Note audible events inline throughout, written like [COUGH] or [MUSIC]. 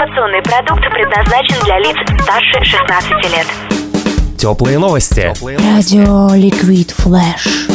Информационный продукт предназначен для лиц старше 16 лет. Теплые новости. Радио Ликвид Флэш.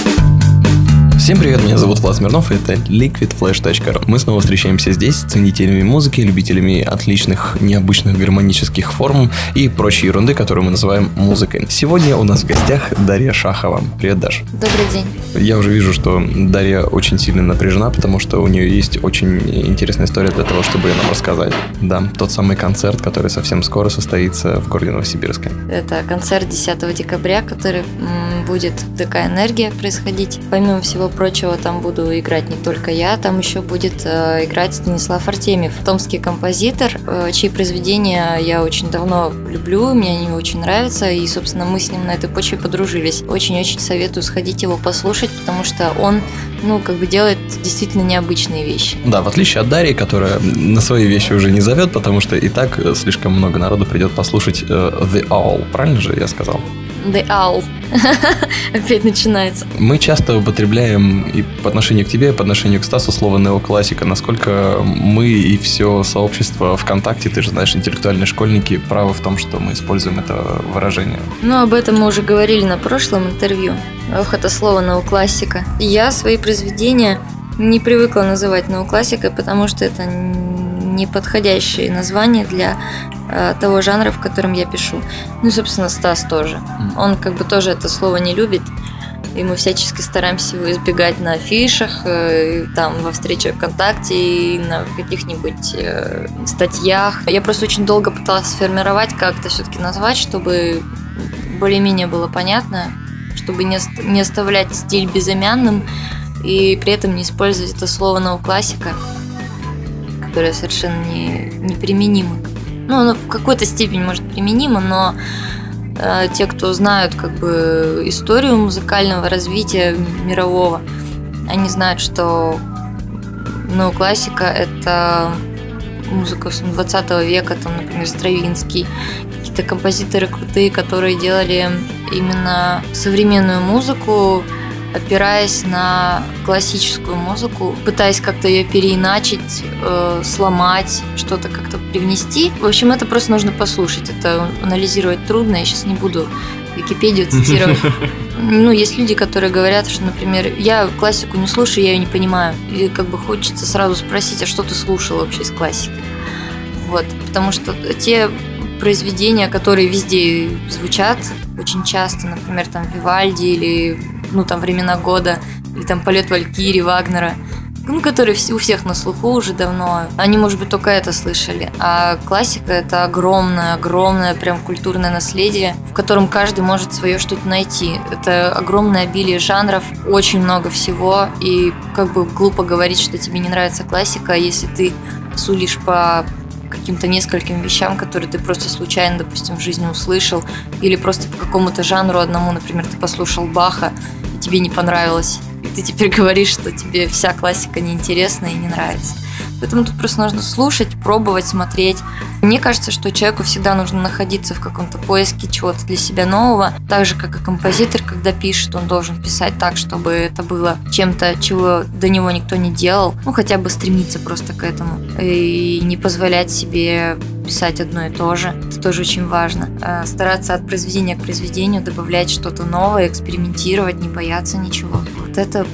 Всем привет, меня зовут Влад Смирнов, и это liquidflash.ru. Мы снова встречаемся здесь с ценителями музыки, любителями отличных, необычных гармонических форм и прочей ерунды, которую мы называем музыкой. Сегодня у нас в гостях Дарья Шахова. Привет, Даш. Добрый день. Я уже вижу, что Дарья очень сильно напряжена, потому что у нее есть очень интересная история для того, чтобы ее нам рассказать. Да, тот самый концерт, который совсем скоро состоится в городе Новосибирске. Это концерт 10 декабря, который м, будет ДК «Энергия» происходить. Помимо всего прочего, там буду играть не только я, там еще будет э, играть Станислав Артемьев, томский композитор, э, чьи произведения я очень давно люблю, мне они очень нравятся, и, собственно, мы с ним на этой почве подружились. Очень-очень советую сходить его послушать, потому что он, ну, как бы делает действительно необычные вещи. Да, в отличие от Дарьи, которая на свои вещи уже не зовет, потому что и так э, слишком много народу придет послушать The Owl. Правильно же я сказал? The Owl. [LAUGHS] Опять начинается. Мы часто употребляем и по отношению к тебе, и по отношению к Стасу слово неоклассика. Насколько мы и все сообщество ВКонтакте, ты же знаешь, интеллектуальные школьники, правы в том, что мы используем это выражение. Ну, об этом мы уже говорили на прошлом интервью. Ох, это слово неоклассика. Я свои произведения не привыкла называть неоклассикой, потому что это неподходящее название для э, того жанра, в котором я пишу. Ну и, собственно, Стас тоже. Он как бы тоже это слово не любит. И мы всячески стараемся его избегать на афишах, э, там, во встречах ВКонтакте, и на каких-нибудь э, статьях. Я просто очень долго пыталась сформировать, как это все-таки назвать, чтобы более-менее было понятно, чтобы не, не оставлять стиль безымянным, и при этом не использовать это слово неоклассика, которое совершенно не, неприменимо. Ну, оно в какой-то степени может применимо, но э, те, кто знают как бы историю музыкального развития мирового, они знают, что неоклассика это музыка 20 века, там, например, Стравинский, какие-то композиторы крутые, которые делали именно современную музыку, опираясь на классическую музыку, пытаясь как-то ее переиначить, э, сломать, что-то как-то привнести. В общем, это просто нужно послушать. Это анализировать трудно, я сейчас не буду Википедию цитировать. [LAUGHS] Ну, есть люди, которые говорят, что, например, я классику не слушаю, я ее не понимаю. И как бы хочется сразу спросить, а что ты слушал вообще из классики? Вот, потому что те произведения, которые везде звучат очень часто, например, там Вивальди или ну там времена года, или там полет Валькири, Вагнера, ну, которые у всех на слуху уже давно. Они, может быть, только это слышали. А классика — это огромное, огромное прям культурное наследие, в котором каждый может свое что-то найти. Это огромное обилие жанров, очень много всего, и как бы глупо говорить, что тебе не нравится классика, если ты сулишь по каким-то нескольким вещам, которые ты просто случайно, допустим, в жизни услышал, или просто по какому-то жанру одному, например, ты послушал Баха, и тебе не понравилось, и ты теперь [LAUGHS] говоришь, что тебе вся классика неинтересна и не нравится. Поэтому тут просто нужно слушать, пробовать, смотреть. Мне кажется, что человеку всегда нужно находиться в каком-то поиске чего-то для себя нового. Так же, как и композитор, когда пишет, он должен писать так, чтобы это было чем-то, чего до него никто не делал. Ну, хотя бы стремиться просто к этому. И не позволять себе писать одно и то же. Это тоже очень важно. А стараться от произведения к произведению добавлять что-то новое, экспериментировать, не бояться ничего. Вот это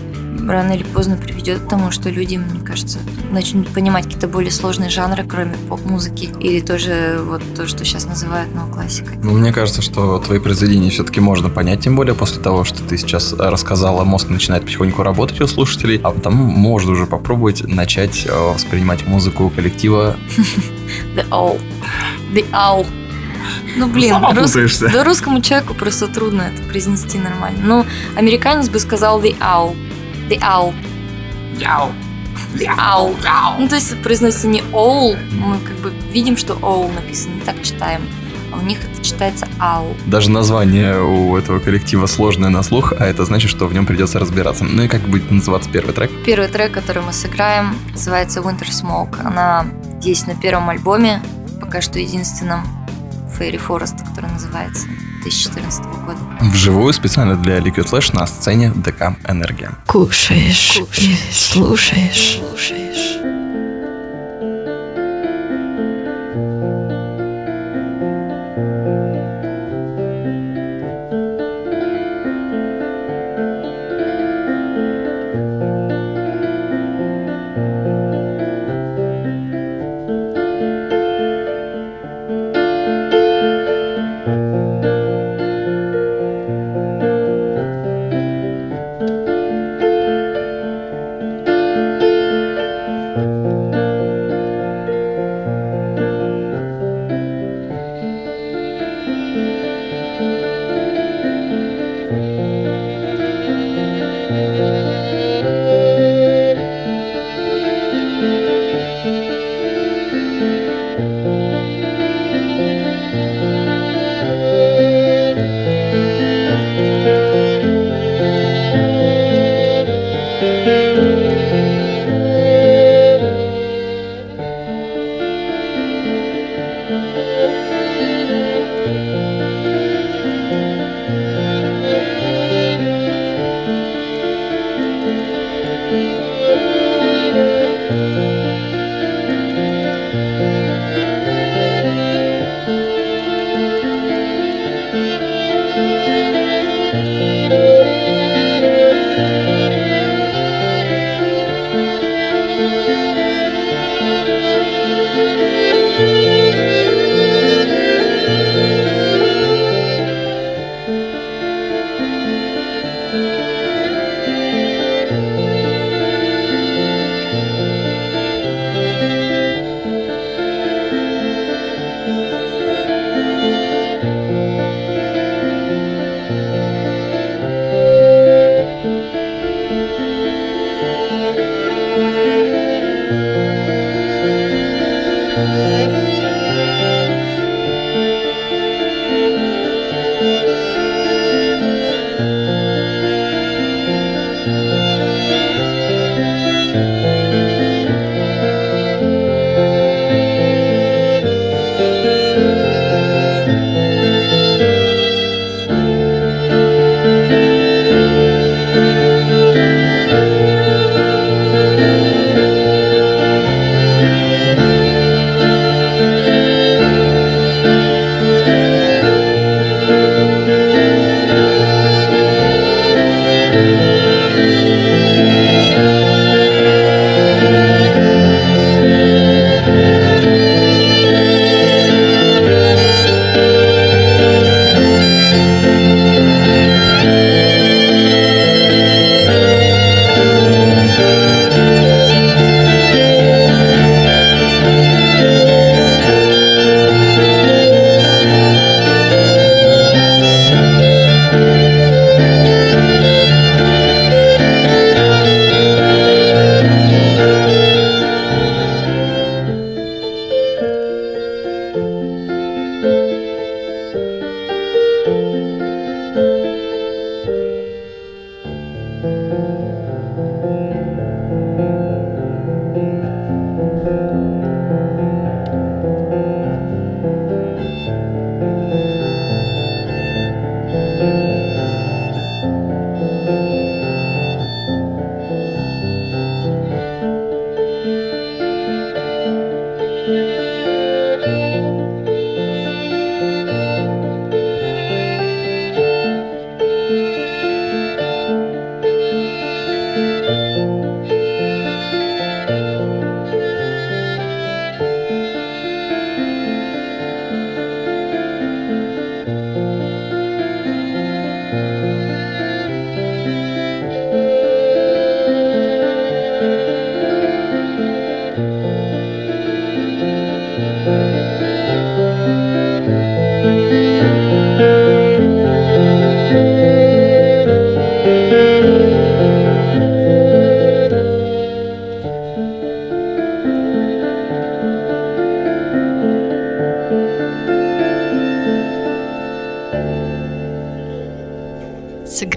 рано или поздно приведет к тому, что люди, мне кажется, начнут понимать какие-то более сложные жанры, кроме поп-музыки, или тоже вот то, что сейчас называют неоклассикой. Ну, мне кажется, что твои произведения все-таки можно понять, тем более после того, что ты сейчас рассказала, мозг начинает потихоньку работать у слушателей, а потом можно уже попробовать начать э, воспринимать музыку коллектива [LAUGHS] The Owl. The Owl. Ну, блин, Сама рус- да русскому человеку просто трудно это произнести нормально. Ну, американец бы сказал The Owl. The Owl. The Owl. Ну, то есть произносится не Owl, мы как бы видим, что Owl написано, не так читаем. А у них это читается Owl. Даже название у этого коллектива сложное на слух, а это значит, что в нем придется разбираться. Ну и как будет называться первый трек? Первый трек, который мы сыграем, называется Winter Smoke. Она есть на первом альбоме, пока что единственном, Fairy Forest, который называется 2014 года. Вживую специально для Liquid Flash на сцене ДК «Энергия». Кушаешь и слушаешь. слушаешь.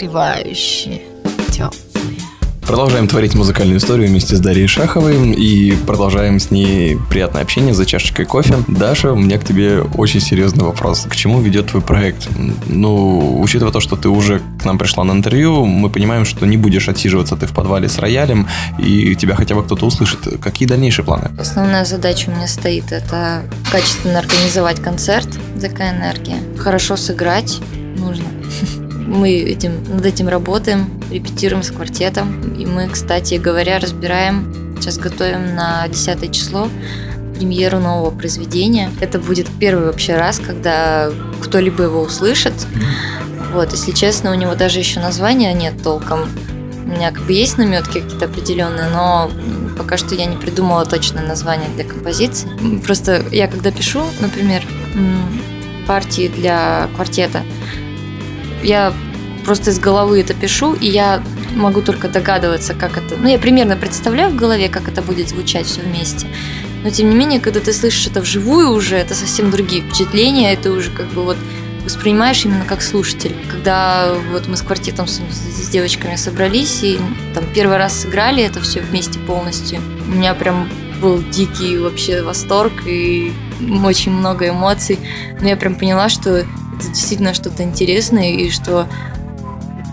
Согревающие. Теплые. Продолжаем творить музыкальную историю вместе с Дарьей Шаховой и продолжаем с ней приятное общение за чашечкой кофе. Даша, у меня к тебе очень серьезный вопрос. К чему ведет твой проект? Ну, учитывая то, что ты уже к нам пришла на интервью, мы понимаем, что не будешь отсиживаться ты в подвале с роялем, и тебя хотя бы кто-то услышит. Какие дальнейшие планы? Основная задача у меня стоит это качественно организовать концерт ДК «Энергия». Хорошо сыграть нужно. Мы этим, над этим работаем, репетируем с квартетом. И мы, кстати говоря, разбираем, сейчас готовим на 10 число премьеру нового произведения. Это будет первый вообще раз, когда кто-либо его услышит. Вот, если честно, у него даже еще названия нет толком. У меня как бы есть наметки какие-то определенные, но пока что я не придумала точное название для композиции. Просто я когда пишу, например, партии для квартета, я просто из головы это пишу, и я могу только догадываться, как это... Ну, я примерно представляю в голове, как это будет звучать все вместе. Но, тем не менее, когда ты слышишь это вживую уже, это совсем другие впечатления, это уже как бы вот воспринимаешь именно как слушатель. Когда вот мы с квартетом с, с девочками собрались и там первый раз сыграли это все вместе полностью, у меня прям был дикий вообще восторг и очень много эмоций. Но я прям поняла, что это действительно что-то интересное и что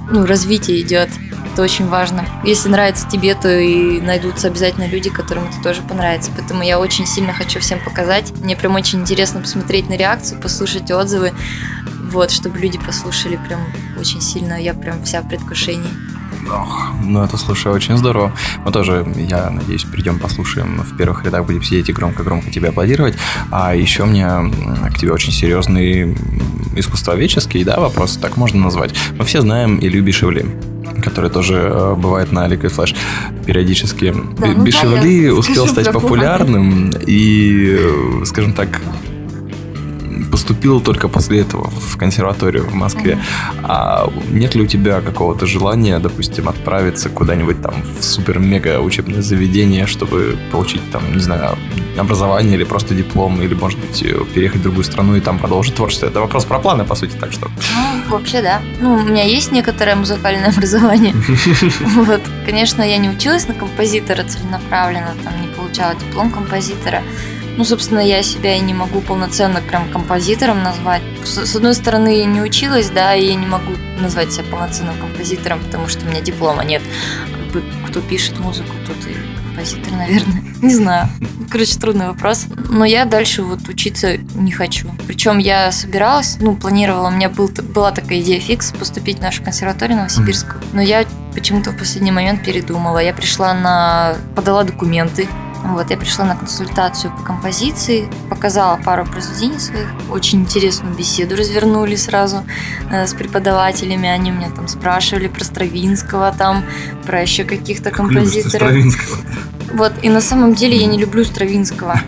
ну, развитие идет. Это очень важно. Если нравится тебе, то и найдутся обязательно люди, которым это тоже понравится. Поэтому я очень сильно хочу всем показать. Мне прям очень интересно посмотреть на реакцию, послушать отзывы. Вот, чтобы люди послушали прям очень сильно. Я прям вся в предвкушении. Ох, ну это, слушай, очень здорово. Мы тоже, я надеюсь, придем послушаем в первых рядах, будем сидеть и громко-громко тебе аплодировать. А еще мне к тебе очень серьезный искусствоведческий, да, вопрос, так можно назвать. Мы все знаем Илью Бишевли который тоже э, бывает на Liquid Flash периодически. Да, ну да, Бишевли я успел [LAUGHS] стать популярным и, э, скажем так, поступил только после этого в консерваторию в Москве. А нет ли у тебя какого-то желания, допустим, отправиться куда-нибудь там в супер-мега учебное заведение, чтобы получить там, не знаю, образование или просто диплом, или, может быть, э, переехать в другую страну и там продолжить творчество? Это вопрос про планы, по сути, так что... Ну, вообще, да. Ну, у меня есть некоторое музыкальное [LAUGHS] образование. [LAUGHS] Вот. Конечно, я не училась на композитора целенаправленно, там не получала диплом композитора. Ну, собственно, я себя и не могу полноценно прям композитором назвать. С, с одной стороны, я не училась, да, и я не могу назвать себя полноценным композитором, потому что у меня диплома нет. Как бы, кто пишет музыку, тот и композитор, наверное. [LAUGHS] Не знаю. Короче, трудный вопрос. Но я дальше вот учиться не хочу. Причем я собиралась, ну, планировала, у меня был, была такая идея фикс поступить в нашу консерваторию Новосибирскую. Но я почему-то в последний момент передумала. Я пришла на... подала документы. Вот, я пришла на консультацию по композиции, показала пару произведений своих, очень интересную беседу развернули сразу э, с преподавателями, они меня там спрашивали про Стравинского там, про еще каких-то композиторов. Вот, и на самом деле я не люблю Стравинского.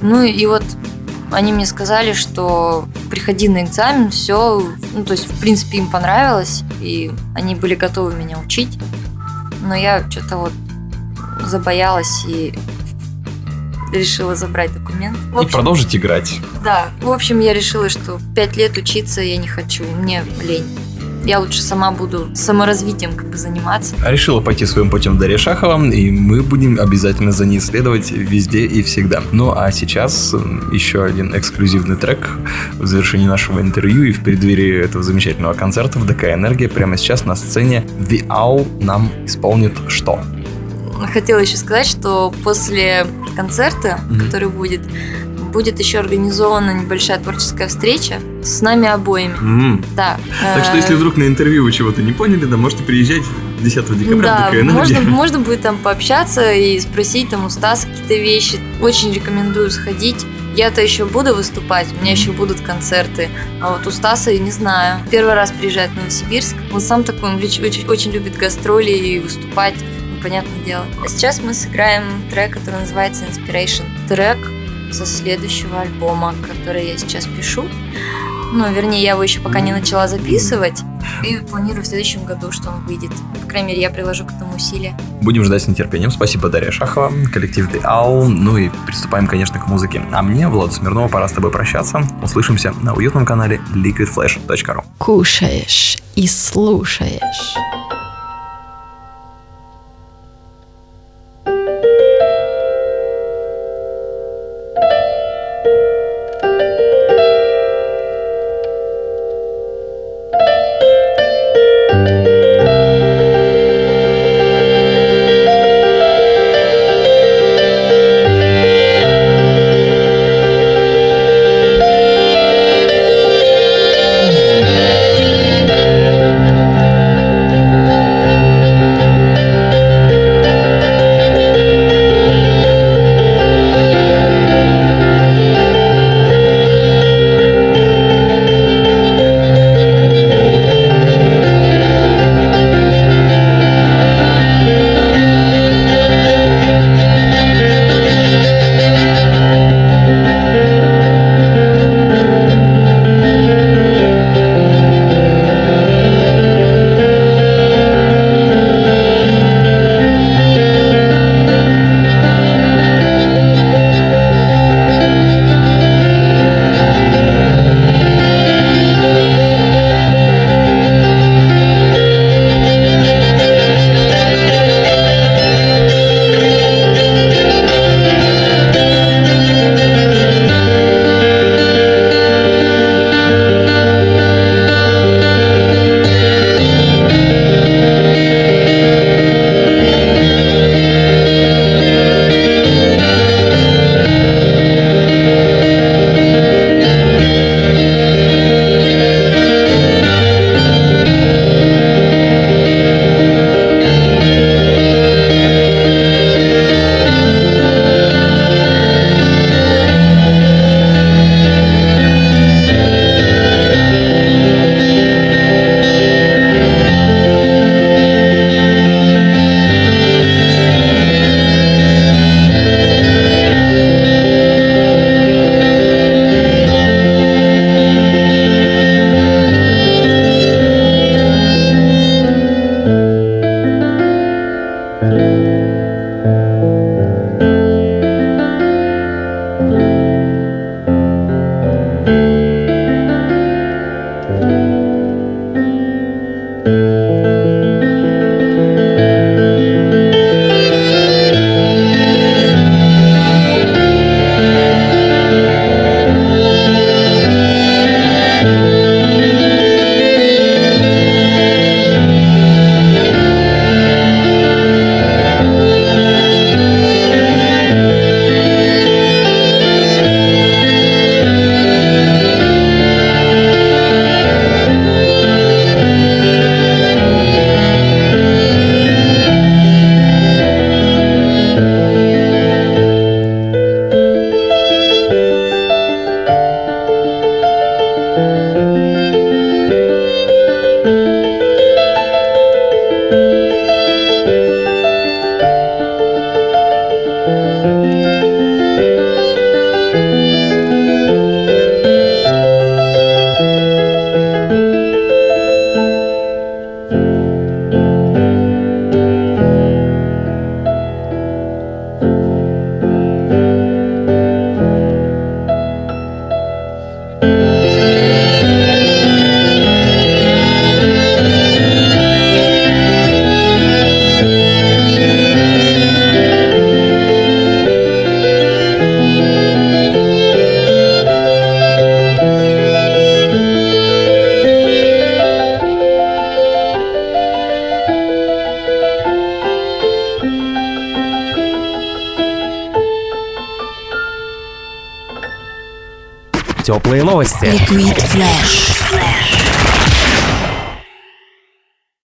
Ну и вот они мне сказали, что приходи на экзамен, все, ну то есть в принципе им понравилось, и они были готовы меня учить, но я что-то вот забоялась и решила забрать документ. В И общем, продолжить играть. да, в общем, я решила, что пять лет учиться я не хочу, мне лень. Я лучше сама буду саморазвитием как бы заниматься. Решила пойти своим путем Дарья Шахова, и мы будем обязательно за ней следовать везде и всегда. Ну а сейчас еще один эксклюзивный трек в завершении нашего интервью и в преддверии этого замечательного концерта в ДК «Энергия». Прямо сейчас на сцене The Owl нам исполнит что? Хотела еще сказать, что после концерта, Мгм. который будет, будет еще организована небольшая творческая встреча с нами обоими. Да. Так что, Э, если вдруг на интервью вы чего-то не поняли, да, можете приезжать 10 декабря Да, в можно, [LAUGHS] можно будет там пообщаться и спросить там у Стаса какие-то вещи. Очень рекомендую сходить. Я-то еще буду выступать, у меня еще будут концерты. А вот у Стаса я не знаю. Первый раз приезжает в Новосибирск. Он сам такой, он очень, очень любит гастроли и выступать. Понятное дело. А сейчас мы сыграем трек, который называется Inspiration. Трек со следующего альбома, который я сейчас пишу. Ну, вернее, я его еще пока не начала записывать. И планирую в следующем году, что он выйдет. По крайней мере, я приложу к этому усилия. Будем ждать с нетерпением. Спасибо, Дарья Шахова, коллектив The Owl. Ну и приступаем, конечно, к музыке. А мне, Влад Смирнова, пора с тобой прощаться. Услышимся на уютном канале liquidflash.ru. Кушаешь и слушаешь. Теплые Liquid Flash.